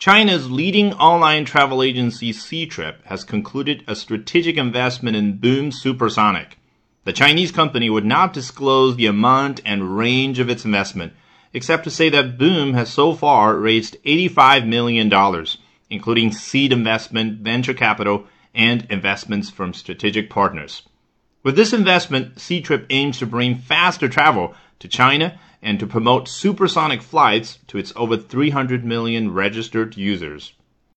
China's leading online travel agency Ctrip has concluded a strategic investment in Boom Supersonic. The Chinese company would not disclose the amount and range of its investment, except to say that Boom has so far raised $85 million, including seed investment, venture capital, and investments from strategic partners. With this investment, Ctrip aims to bring faster travel to China and to promote supersonic flights to its over 300 million registered users.